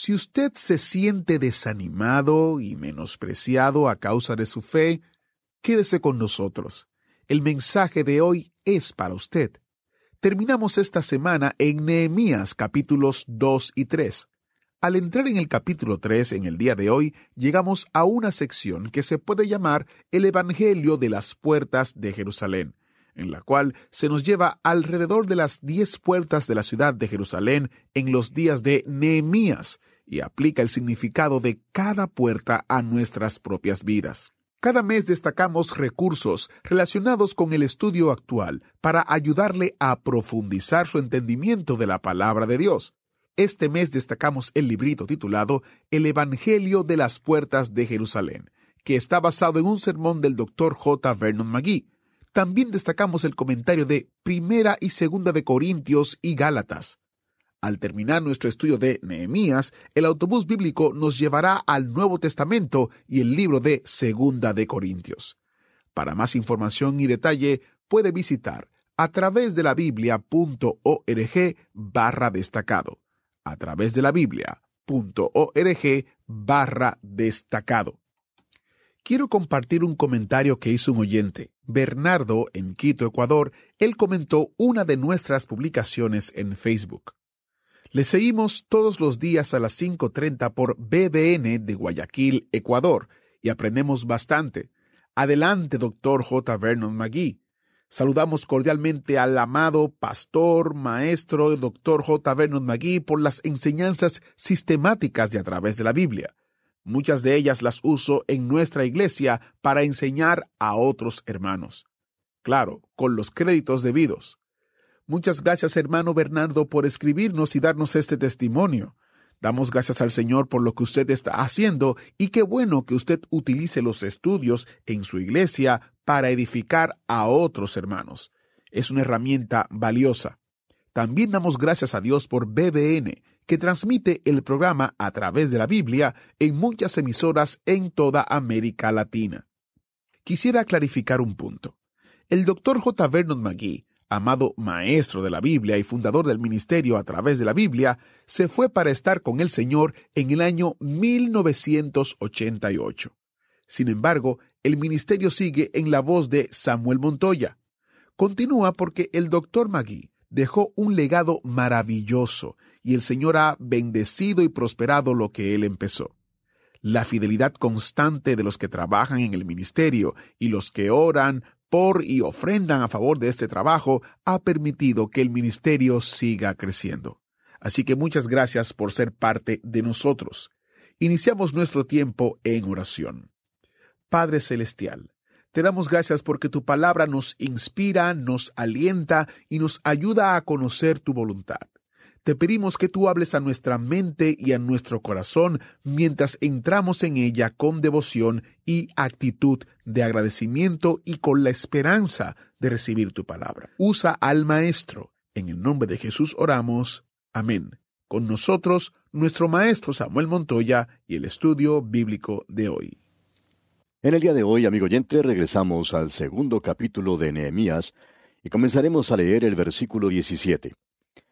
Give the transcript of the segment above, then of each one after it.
Si usted se siente desanimado y menospreciado a causa de su fe, quédese con nosotros. El mensaje de hoy es para usted. Terminamos esta semana en Nehemías capítulos 2 y 3. Al entrar en el capítulo 3 en el día de hoy, llegamos a una sección que se puede llamar el Evangelio de las Puertas de Jerusalén, en la cual se nos lleva alrededor de las diez puertas de la ciudad de Jerusalén en los días de Nehemías y aplica el significado de cada puerta a nuestras propias vidas. Cada mes destacamos recursos relacionados con el estudio actual para ayudarle a profundizar su entendimiento de la palabra de Dios. Este mes destacamos el librito titulado El Evangelio de las Puertas de Jerusalén, que está basado en un sermón del Dr. J. Vernon McGee. También destacamos el comentario de Primera y Segunda de Corintios y Gálatas. Al terminar nuestro estudio de Nehemías, el autobús bíblico nos llevará al Nuevo Testamento y el libro de Segunda de Corintios. Para más información y detalle, puede visitar a través de la biblia.org barra destacado. A través de la biblia.org barra destacado. Quiero compartir un comentario que hizo un oyente. Bernardo, en Quito, Ecuador, él comentó una de nuestras publicaciones en Facebook. Le seguimos todos los días a las 5.30 por BBN de Guayaquil, Ecuador, y aprendemos bastante. Adelante, doctor J. Vernon McGee. Saludamos cordialmente al amado pastor, maestro, doctor J. Vernon McGee por las enseñanzas sistemáticas de a través de la Biblia. Muchas de ellas las uso en nuestra iglesia para enseñar a otros hermanos. Claro, con los créditos debidos. Muchas gracias, hermano Bernardo, por escribirnos y darnos este testimonio. Damos gracias al Señor por lo que usted está haciendo y qué bueno que usted utilice los estudios en su iglesia para edificar a otros hermanos. Es una herramienta valiosa. También damos gracias a Dios por BBN, que transmite el programa a través de la Biblia en muchas emisoras en toda América Latina. Quisiera clarificar un punto. El doctor J. Vernon McGee amado maestro de la Biblia y fundador del ministerio a través de la Biblia, se fue para estar con el Señor en el año 1988. Sin embargo, el ministerio sigue en la voz de Samuel Montoya. Continúa porque el doctor Magui dejó un legado maravilloso y el Señor ha bendecido y prosperado lo que él empezó. La fidelidad constante de los que trabajan en el ministerio y los que oran, por y ofrendan a favor de este trabajo ha permitido que el ministerio siga creciendo. Así que muchas gracias por ser parte de nosotros. Iniciamos nuestro tiempo en oración. Padre Celestial, te damos gracias porque tu palabra nos inspira, nos alienta y nos ayuda a conocer tu voluntad. Te pedimos que tú hables a nuestra mente y a nuestro corazón mientras entramos en ella con devoción y actitud de agradecimiento y con la esperanza de recibir tu palabra. Usa al Maestro. En el nombre de Jesús oramos. Amén. Con nosotros, nuestro Maestro Samuel Montoya y el estudio bíblico de hoy. En el día de hoy, amigo oyente, regresamos al segundo capítulo de Nehemías y comenzaremos a leer el versículo 17.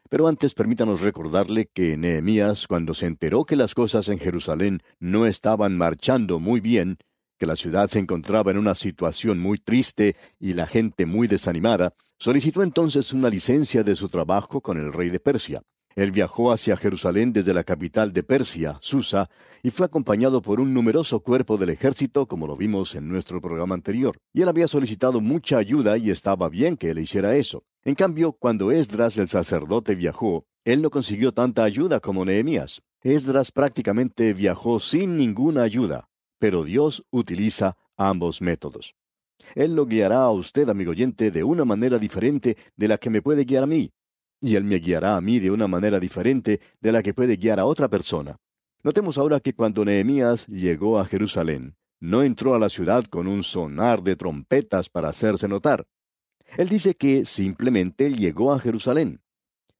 Pero antes permítanos recordarle que Nehemías, cuando se enteró que las cosas en Jerusalén no estaban marchando muy bien, que la ciudad se encontraba en una situación muy triste y la gente muy desanimada, solicitó entonces una licencia de su trabajo con el rey de Persia. Él viajó hacia Jerusalén desde la capital de Persia, Susa, y fue acompañado por un numeroso cuerpo del ejército, como lo vimos en nuestro programa anterior. Y él había solicitado mucha ayuda y estaba bien que él hiciera eso. En cambio, cuando Esdras el sacerdote viajó, él no consiguió tanta ayuda como Nehemías. Esdras prácticamente viajó sin ninguna ayuda, pero Dios utiliza ambos métodos. Él lo guiará a usted, amigo oyente, de una manera diferente de la que me puede guiar a mí. y Él me guiará a mí de una manera diferente de la que puede guiar a otra persona. Notemos ahora que cuando Nehemías llegó a Jerusalén, no entró a la ciudad con un sonar de trompetas para hacerse notar. Él dice que simplemente llegó a Jerusalén.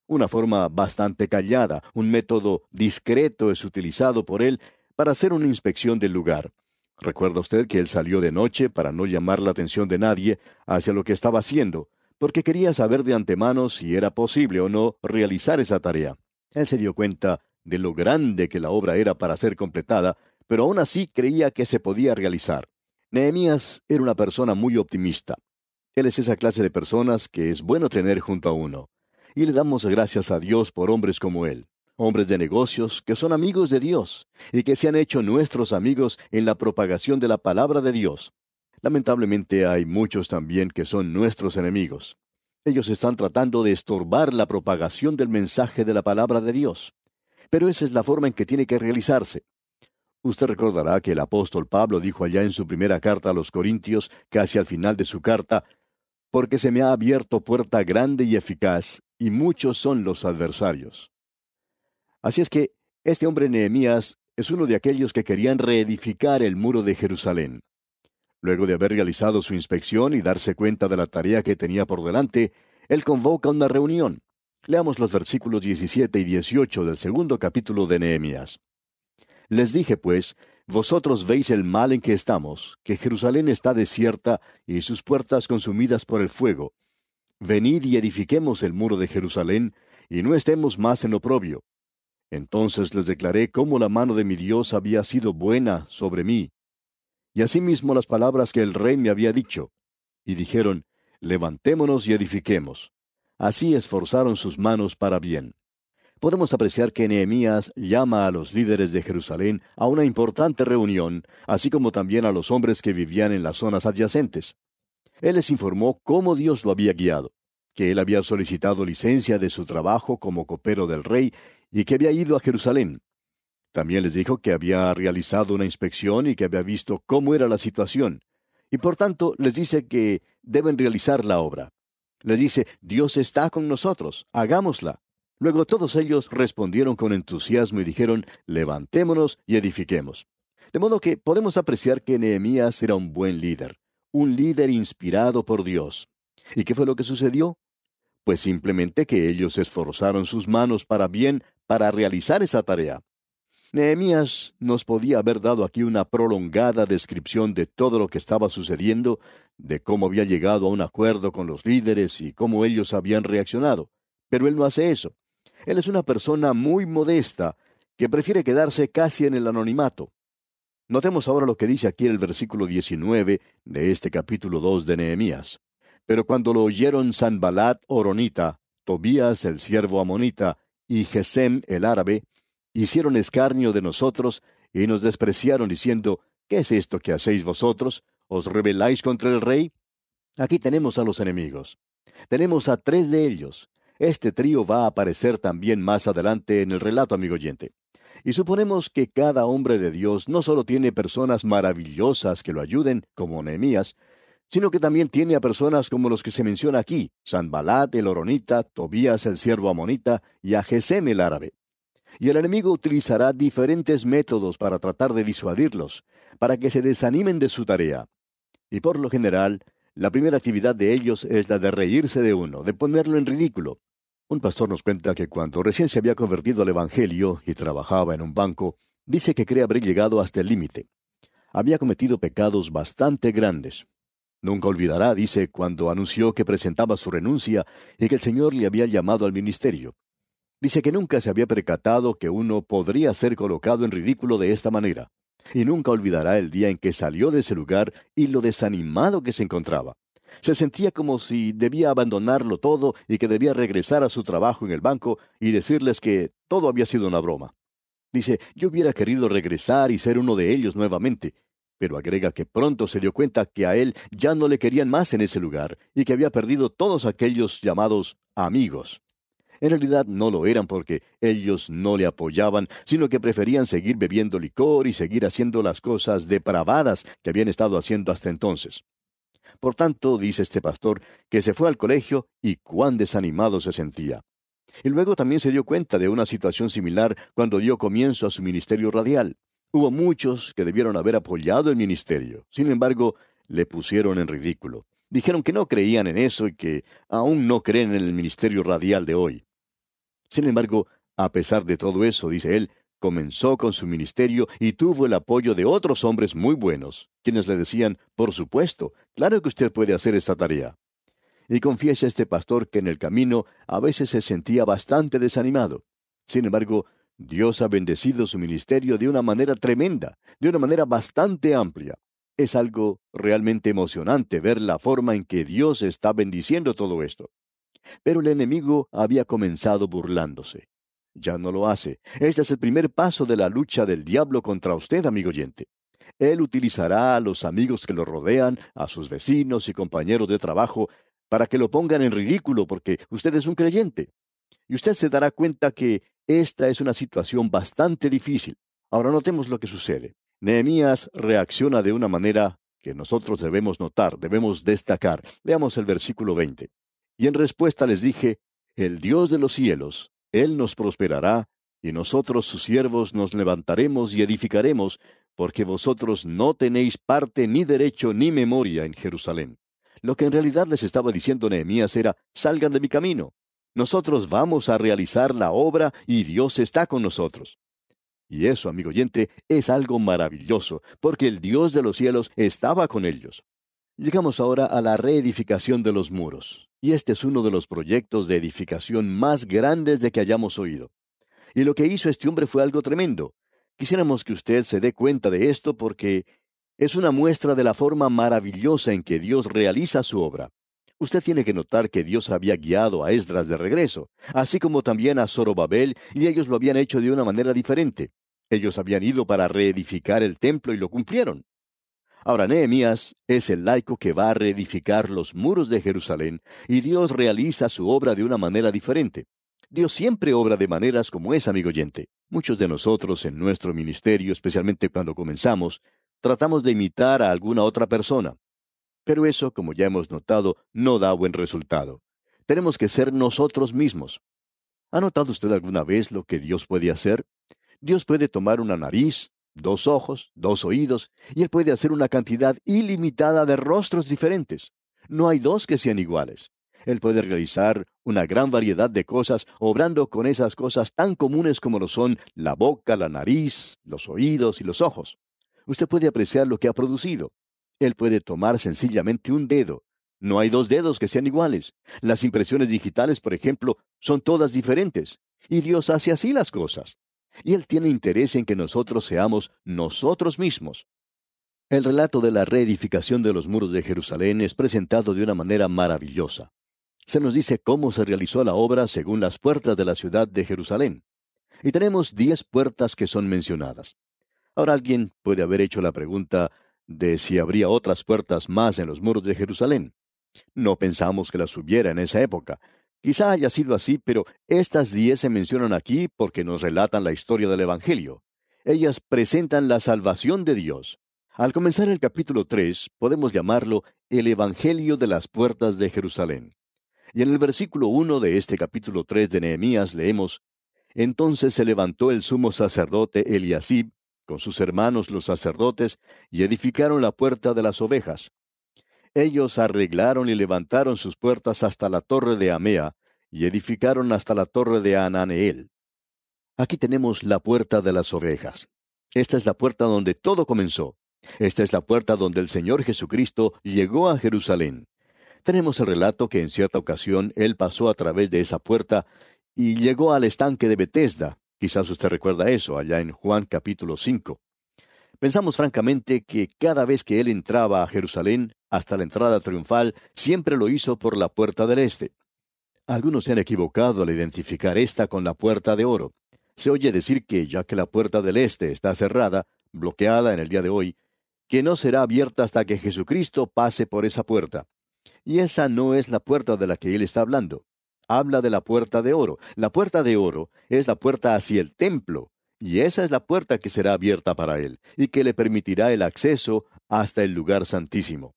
Una forma bastante callada, un método discreto es utilizado por él para hacer una inspección del lugar. Recuerda usted que él salió de noche para no llamar la atención de nadie hacia lo que estaba haciendo, porque quería saber de antemano si era posible o no realizar esa tarea. Él se dio cuenta de lo grande que la obra era para ser completada, pero aún así creía que se podía realizar. Nehemías era una persona muy optimista. Él es esa clase de personas que es bueno tener junto a uno. Y le damos gracias a Dios por hombres como él hombres de negocios que son amigos de Dios y que se han hecho nuestros amigos en la propagación de la palabra de Dios. Lamentablemente hay muchos también que son nuestros enemigos. Ellos están tratando de estorbar la propagación del mensaje de la palabra de Dios. Pero esa es la forma en que tiene que realizarse. Usted recordará que el apóstol Pablo dijo allá en su primera carta a los Corintios, casi al final de su carta, porque se me ha abierto puerta grande y eficaz, y muchos son los adversarios. Así es que este hombre Nehemías es uno de aquellos que querían reedificar el muro de Jerusalén. Luego de haber realizado su inspección y darse cuenta de la tarea que tenía por delante, él convoca una reunión. Leamos los versículos 17 y 18 del segundo capítulo de Nehemías. Les dije, pues, vosotros veis el mal en que estamos, que Jerusalén está desierta y sus puertas consumidas por el fuego. Venid y edifiquemos el muro de Jerusalén, y no estemos más en oprobio, entonces les declaré cómo la mano de mi Dios había sido buena sobre mí, y asimismo las palabras que el rey me había dicho. Y dijeron, levantémonos y edifiquemos. Así esforzaron sus manos para bien. Podemos apreciar que Nehemías llama a los líderes de Jerusalén a una importante reunión, así como también a los hombres que vivían en las zonas adyacentes. Él les informó cómo Dios lo había guiado, que él había solicitado licencia de su trabajo como copero del rey y que había ido a Jerusalén. También les dijo que había realizado una inspección y que había visto cómo era la situación. Y por tanto les dice que deben realizar la obra. Les dice, Dios está con nosotros, hagámosla. Luego todos ellos respondieron con entusiasmo y dijeron, levantémonos y edifiquemos. De modo que podemos apreciar que Nehemías era un buen líder, un líder inspirado por Dios. ¿Y qué fue lo que sucedió? Pues simplemente que ellos esforzaron sus manos para bien para realizar esa tarea. Nehemías nos podía haber dado aquí una prolongada descripción de todo lo que estaba sucediendo, de cómo había llegado a un acuerdo con los líderes y cómo ellos habían reaccionado. Pero él no hace eso. Él es una persona muy modesta, que prefiere quedarse casi en el anonimato. Notemos ahora lo que dice aquí el versículo 19 de este capítulo 2 de Nehemías. Pero cuando lo oyeron Sanbalat Oronita, Tobías el siervo amonita, y Gesem el árabe, hicieron escarnio de nosotros y nos despreciaron diciendo, ¿qué es esto que hacéis vosotros? ¿Os rebeláis contra el rey? Aquí tenemos a los enemigos. Tenemos a tres de ellos. Este trío va a aparecer también más adelante en el relato, amigo oyente. Y suponemos que cada hombre de Dios no solo tiene personas maravillosas que lo ayuden, como Nehemías, sino que también tiene a personas como los que se menciona aquí, Sanbalat el Oronita, Tobías el siervo amonita y a Gesem el árabe. Y el enemigo utilizará diferentes métodos para tratar de disuadirlos, para que se desanimen de su tarea. Y por lo general, la primera actividad de ellos es la de reírse de uno, de ponerlo en ridículo. Un pastor nos cuenta que cuando recién se había convertido al Evangelio y trabajaba en un banco, dice que cree haber llegado hasta el límite. Había cometido pecados bastante grandes, Nunca olvidará, dice, cuando anunció que presentaba su renuncia y que el Señor le había llamado al ministerio. Dice que nunca se había percatado que uno podría ser colocado en ridículo de esta manera. Y nunca olvidará el día en que salió de ese lugar y lo desanimado que se encontraba. Se sentía como si debía abandonarlo todo y que debía regresar a su trabajo en el banco y decirles que todo había sido una broma. Dice, yo hubiera querido regresar y ser uno de ellos nuevamente, pero agrega que pronto se dio cuenta que a él ya no le querían más en ese lugar y que había perdido todos aquellos llamados amigos. En realidad no lo eran porque ellos no le apoyaban, sino que preferían seguir bebiendo licor y seguir haciendo las cosas depravadas que habían estado haciendo hasta entonces. Por tanto, dice este pastor, que se fue al colegio y cuán desanimado se sentía. Y luego también se dio cuenta de una situación similar cuando dio comienzo a su ministerio radial. Hubo muchos que debieron haber apoyado el ministerio. Sin embargo, le pusieron en ridículo. Dijeron que no creían en eso y que aún no creen en el ministerio radial de hoy. Sin embargo, a pesar de todo eso, dice él, comenzó con su ministerio y tuvo el apoyo de otros hombres muy buenos, quienes le decían, por supuesto, claro que usted puede hacer esta tarea. Y confiesa este pastor que en el camino a veces se sentía bastante desanimado. Sin embargo, Dios ha bendecido su ministerio de una manera tremenda, de una manera bastante amplia. Es algo realmente emocionante ver la forma en que Dios está bendiciendo todo esto. Pero el enemigo había comenzado burlándose. Ya no lo hace. Este es el primer paso de la lucha del diablo contra usted, amigo oyente. Él utilizará a los amigos que lo rodean, a sus vecinos y compañeros de trabajo, para que lo pongan en ridículo porque usted es un creyente. Y usted se dará cuenta que esta es una situación bastante difícil. Ahora notemos lo que sucede. Nehemías reacciona de una manera que nosotros debemos notar, debemos destacar. Veamos el versículo 20. Y en respuesta les dije, el Dios de los cielos, Él nos prosperará, y nosotros sus siervos nos levantaremos y edificaremos, porque vosotros no tenéis parte ni derecho ni memoria en Jerusalén. Lo que en realidad les estaba diciendo Nehemías era, salgan de mi camino, nosotros vamos a realizar la obra y Dios está con nosotros. Y eso, amigo oyente, es algo maravilloso, porque el Dios de los cielos estaba con ellos. Llegamos ahora a la reedificación de los muros, y este es uno de los proyectos de edificación más grandes de que hayamos oído. Y lo que hizo este hombre fue algo tremendo. Quisiéramos que usted se dé cuenta de esto porque es una muestra de la forma maravillosa en que Dios realiza su obra. Usted tiene que notar que Dios había guiado a Esdras de regreso, así como también a Zorobabel, y ellos lo habían hecho de una manera diferente. Ellos habían ido para reedificar el templo y lo cumplieron. Ahora Nehemías es el laico que va a reedificar los muros de Jerusalén, y Dios realiza su obra de una manera diferente. Dios siempre obra de maneras como es, amigo oyente. Muchos de nosotros en nuestro ministerio, especialmente cuando comenzamos, tratamos de imitar a alguna otra persona. Pero eso, como ya hemos notado, no da buen resultado. Tenemos que ser nosotros mismos. ¿Ha notado usted alguna vez lo que Dios puede hacer? Dios puede tomar una nariz, dos ojos, dos oídos, y Él puede hacer una cantidad ilimitada de rostros diferentes. No hay dos que sean iguales. Él puede realizar una gran variedad de cosas, obrando con esas cosas tan comunes como lo son la boca, la nariz, los oídos y los ojos. Usted puede apreciar lo que ha producido. Él puede tomar sencillamente un dedo. No hay dos dedos que sean iguales. Las impresiones digitales, por ejemplo, son todas diferentes. Y Dios hace así las cosas. Y Él tiene interés en que nosotros seamos nosotros mismos. El relato de la reedificación de los muros de Jerusalén es presentado de una manera maravillosa. Se nos dice cómo se realizó la obra según las puertas de la ciudad de Jerusalén. Y tenemos diez puertas que son mencionadas. Ahora alguien puede haber hecho la pregunta, de si habría otras puertas más en los muros de Jerusalén. No pensamos que las hubiera en esa época. Quizá haya sido así, pero estas diez se mencionan aquí porque nos relatan la historia del Evangelio. Ellas presentan la salvación de Dios. Al comenzar el capítulo tres, podemos llamarlo el Evangelio de las puertas de Jerusalén. Y en el versículo uno de este capítulo tres de Nehemías leemos Entonces se levantó el sumo sacerdote Eliasib con sus hermanos los sacerdotes, y edificaron la puerta de las ovejas. Ellos arreglaron y levantaron sus puertas hasta la torre de Amea, y edificaron hasta la torre de Ananeel. Aquí tenemos la puerta de las ovejas. Esta es la puerta donde todo comenzó. Esta es la puerta donde el Señor Jesucristo llegó a Jerusalén. Tenemos el relato que en cierta ocasión Él pasó a través de esa puerta y llegó al estanque de Bethesda, Quizás usted recuerda eso allá en Juan capítulo 5. Pensamos francamente que cada vez que él entraba a Jerusalén, hasta la entrada triunfal, siempre lo hizo por la puerta del este. Algunos se han equivocado al identificar esta con la puerta de oro. Se oye decir que ya que la puerta del este está cerrada, bloqueada en el día de hoy, que no será abierta hasta que Jesucristo pase por esa puerta. Y esa no es la puerta de la que él está hablando habla de la puerta de oro. La puerta de oro es la puerta hacia el templo, y esa es la puerta que será abierta para él, y que le permitirá el acceso hasta el lugar santísimo.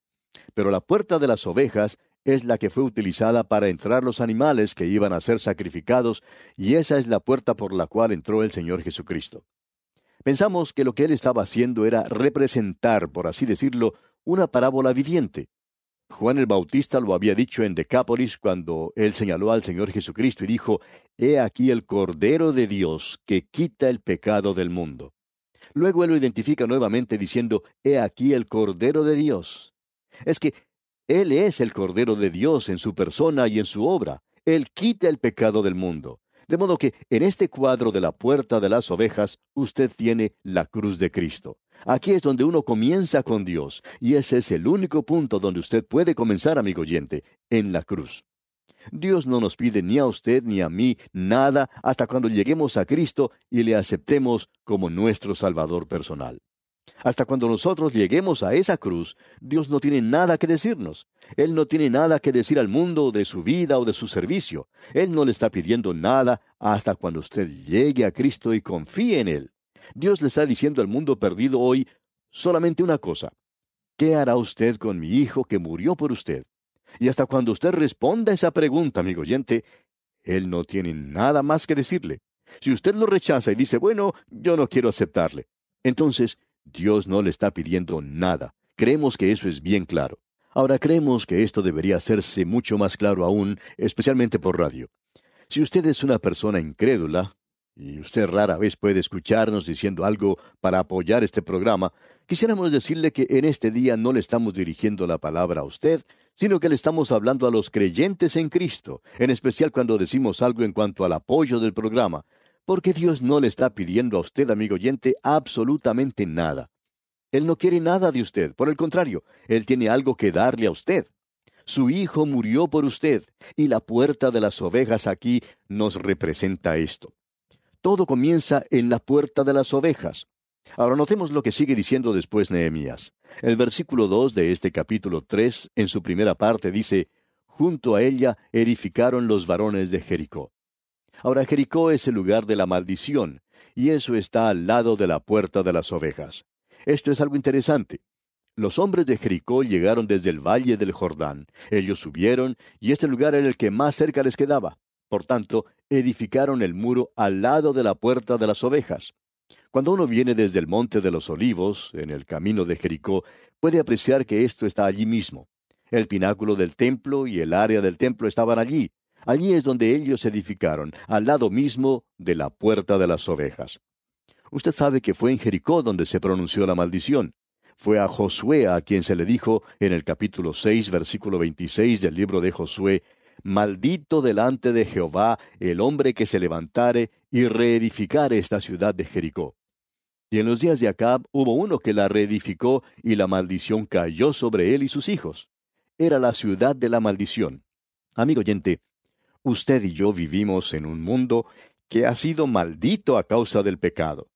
Pero la puerta de las ovejas es la que fue utilizada para entrar los animales que iban a ser sacrificados, y esa es la puerta por la cual entró el Señor Jesucristo. Pensamos que lo que él estaba haciendo era representar, por así decirlo, una parábola viviente. Juan el Bautista lo había dicho en Decápolis cuando él señaló al Señor Jesucristo y dijo, He aquí el Cordero de Dios que quita el pecado del mundo. Luego él lo identifica nuevamente diciendo, He aquí el Cordero de Dios. Es que Él es el Cordero de Dios en su persona y en su obra. Él quita el pecado del mundo. De modo que en este cuadro de la puerta de las ovejas usted tiene la cruz de Cristo. Aquí es donde uno comienza con Dios, y ese es el único punto donde usted puede comenzar, amigo oyente, en la cruz. Dios no nos pide ni a usted ni a mí nada hasta cuando lleguemos a Cristo y le aceptemos como nuestro Salvador personal. Hasta cuando nosotros lleguemos a esa cruz, Dios no tiene nada que decirnos. Él no tiene nada que decir al mundo de su vida o de su servicio. Él no le está pidiendo nada hasta cuando usted llegue a Cristo y confíe en Él. Dios le está diciendo al mundo perdido hoy solamente una cosa. ¿Qué hará usted con mi hijo que murió por usted? Y hasta cuando usted responda esa pregunta, amigo oyente, Él no tiene nada más que decirle. Si usted lo rechaza y dice, bueno, yo no quiero aceptarle, entonces Dios no le está pidiendo nada. Creemos que eso es bien claro. Ahora creemos que esto debería hacerse mucho más claro aún, especialmente por radio. Si usted es una persona incrédula, y usted rara vez puede escucharnos diciendo algo para apoyar este programa, quisiéramos decirle que en este día no le estamos dirigiendo la palabra a usted, sino que le estamos hablando a los creyentes en Cristo, en especial cuando decimos algo en cuanto al apoyo del programa, porque Dios no le está pidiendo a usted, amigo oyente, absolutamente nada. Él no quiere nada de usted, por el contrario, Él tiene algo que darle a usted. Su Hijo murió por usted, y la puerta de las ovejas aquí nos representa esto. Todo comienza en la puerta de las ovejas. Ahora notemos lo que sigue diciendo después Nehemías. El versículo 2 de este capítulo 3, en su primera parte, dice, Junto a ella edificaron los varones de Jericó. Ahora Jericó es el lugar de la maldición, y eso está al lado de la puerta de las ovejas. Esto es algo interesante. Los hombres de Jericó llegaron desde el valle del Jordán. Ellos subieron, y este lugar era el que más cerca les quedaba. Por tanto, edificaron el muro al lado de la puerta de las ovejas. Cuando uno viene desde el Monte de los Olivos, en el camino de Jericó, puede apreciar que esto está allí mismo. El pináculo del templo y el área del templo estaban allí. Allí es donde ellos edificaron, al lado mismo de la puerta de las ovejas. Usted sabe que fue en Jericó donde se pronunció la maldición. Fue a Josué a quien se le dijo en el capítulo 6, versículo 26 del libro de Josué, Maldito delante de Jehová el hombre que se levantare y reedificare esta ciudad de Jericó. Y en los días de Acab hubo uno que la reedificó y la maldición cayó sobre él y sus hijos. Era la ciudad de la maldición. Amigo oyente, usted y yo vivimos en un mundo que ha sido maldito a causa del pecado.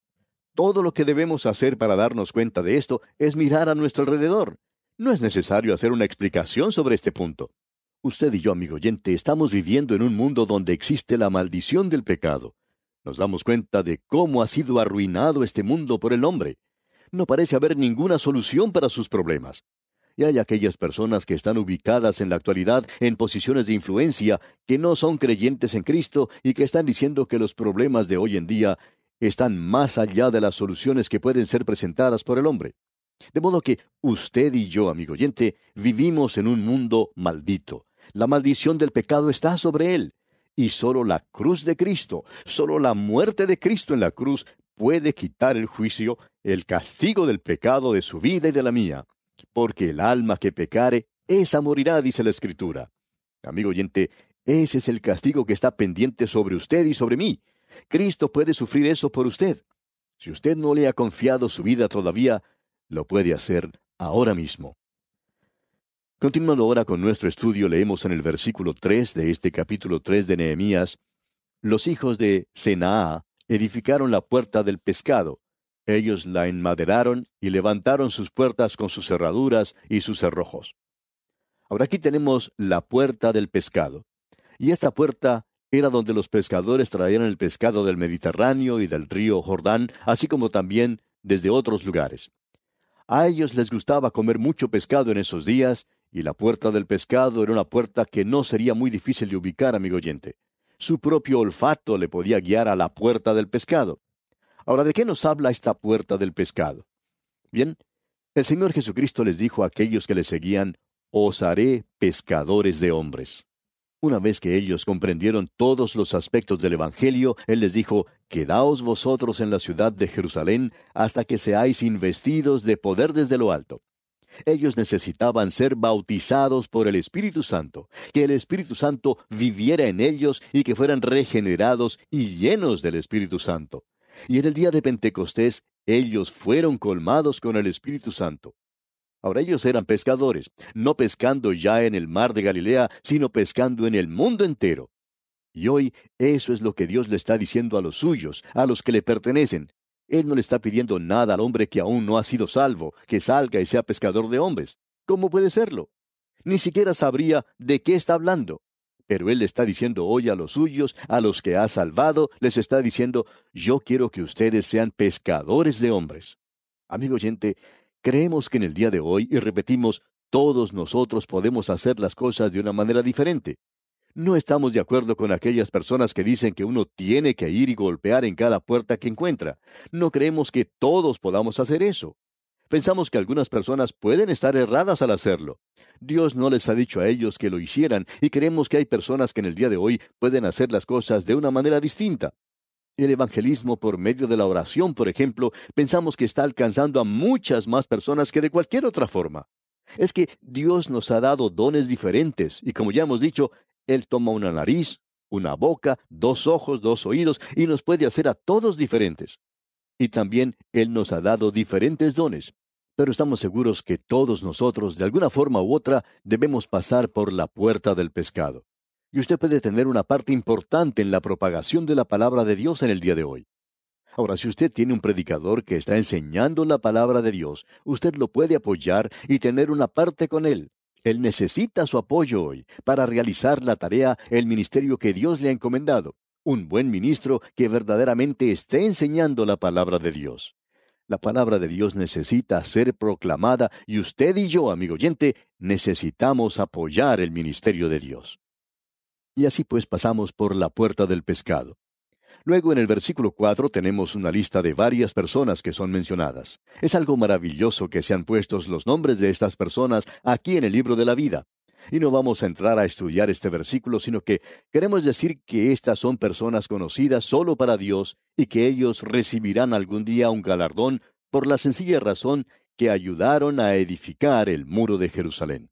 Todo lo que debemos hacer para darnos cuenta de esto es mirar a nuestro alrededor. No es necesario hacer una explicación sobre este punto. Usted y yo, amigo oyente, estamos viviendo en un mundo donde existe la maldición del pecado. Nos damos cuenta de cómo ha sido arruinado este mundo por el hombre. No parece haber ninguna solución para sus problemas. Y hay aquellas personas que están ubicadas en la actualidad en posiciones de influencia que no son creyentes en Cristo y que están diciendo que los problemas de hoy en día están más allá de las soluciones que pueden ser presentadas por el hombre. De modo que usted y yo, amigo oyente, vivimos en un mundo maldito. La maldición del pecado está sobre él. Y solo la cruz de Cristo, solo la muerte de Cristo en la cruz puede quitar el juicio, el castigo del pecado de su vida y de la mía. Porque el alma que pecare, esa morirá, dice la Escritura. Amigo oyente, ese es el castigo que está pendiente sobre usted y sobre mí. Cristo puede sufrir eso por usted. Si usted no le ha confiado su vida todavía, lo puede hacer ahora mismo. Continuando ahora con nuestro estudio, leemos en el versículo 3 de este capítulo 3 de Nehemías, los hijos de Senaa edificaron la puerta del pescado. Ellos la enmaderaron y levantaron sus puertas con sus cerraduras y sus cerrojos. Ahora aquí tenemos la puerta del pescado. Y esta puerta era donde los pescadores traían el pescado del Mediterráneo y del río Jordán, así como también desde otros lugares. A ellos les gustaba comer mucho pescado en esos días Y la puerta del pescado era una puerta que no sería muy difícil de ubicar, amigo oyente. Su propio olfato le podía guiar a la puerta del pescado. Ahora, ¿de qué nos habla esta puerta del pescado? Bien, el Señor Jesucristo les dijo a aquellos que le seguían, Os haré pescadores de hombres. Una vez que ellos comprendieron todos los aspectos del Evangelio, Él les dijo, Quedaos vosotros en la ciudad de Jerusalén hasta que seáis investidos de poder desde lo alto. Ellos necesitaban ser bautizados por el Espíritu Santo, que el Espíritu Santo viviera en ellos y que fueran regenerados y llenos del Espíritu Santo. Y en el día de Pentecostés ellos fueron colmados con el Espíritu Santo. Ahora ellos eran pescadores, no pescando ya en el mar de Galilea, sino pescando en el mundo entero. Y hoy eso es lo que Dios le está diciendo a los suyos, a los que le pertenecen. Él no le está pidiendo nada al hombre que aún no ha sido salvo, que salga y sea pescador de hombres. ¿Cómo puede serlo? Ni siquiera sabría de qué está hablando. Pero Él le está diciendo hoy a los suyos, a los que ha salvado, les está diciendo, yo quiero que ustedes sean pescadores de hombres. Amigo oyente, Creemos que en el día de hoy, y repetimos, todos nosotros podemos hacer las cosas de una manera diferente. No estamos de acuerdo con aquellas personas que dicen que uno tiene que ir y golpear en cada puerta que encuentra. No creemos que todos podamos hacer eso. Pensamos que algunas personas pueden estar erradas al hacerlo. Dios no les ha dicho a ellos que lo hicieran y creemos que hay personas que en el día de hoy pueden hacer las cosas de una manera distinta. El evangelismo por medio de la oración, por ejemplo, pensamos que está alcanzando a muchas más personas que de cualquier otra forma. Es que Dios nos ha dado dones diferentes y como ya hemos dicho, Él toma una nariz, una boca, dos ojos, dos oídos y nos puede hacer a todos diferentes. Y también Él nos ha dado diferentes dones. Pero estamos seguros que todos nosotros, de alguna forma u otra, debemos pasar por la puerta del pescado y usted puede tener una parte importante en la propagación de la palabra de Dios en el día de hoy. Ahora, si usted tiene un predicador que está enseñando la palabra de Dios, usted lo puede apoyar y tener una parte con él. Él necesita su apoyo hoy para realizar la tarea, el ministerio que Dios le ha encomendado. Un buen ministro que verdaderamente esté enseñando la palabra de Dios. La palabra de Dios necesita ser proclamada y usted y yo, amigo oyente, necesitamos apoyar el ministerio de Dios. Y así pues pasamos por la puerta del pescado. Luego en el versículo 4 tenemos una lista de varias personas que son mencionadas. Es algo maravilloso que sean puestos los nombres de estas personas aquí en el libro de la vida. Y no vamos a entrar a estudiar este versículo, sino que queremos decir que estas son personas conocidas solo para Dios y que ellos recibirán algún día un galardón por la sencilla razón que ayudaron a edificar el muro de Jerusalén.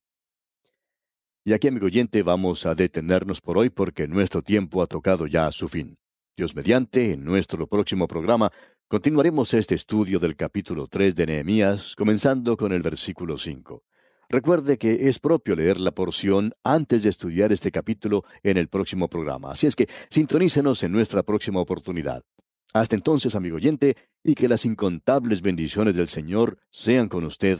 Y aquí, amigo oyente, vamos a detenernos por hoy porque nuestro tiempo ha tocado ya a su fin. Dios mediante, en nuestro próximo programa, continuaremos este estudio del capítulo 3 de Nehemías, comenzando con el versículo 5. Recuerde que es propio leer la porción antes de estudiar este capítulo en el próximo programa, así es que sintonícenos en nuestra próxima oportunidad. Hasta entonces, amigo oyente, y que las incontables bendiciones del Señor sean con usted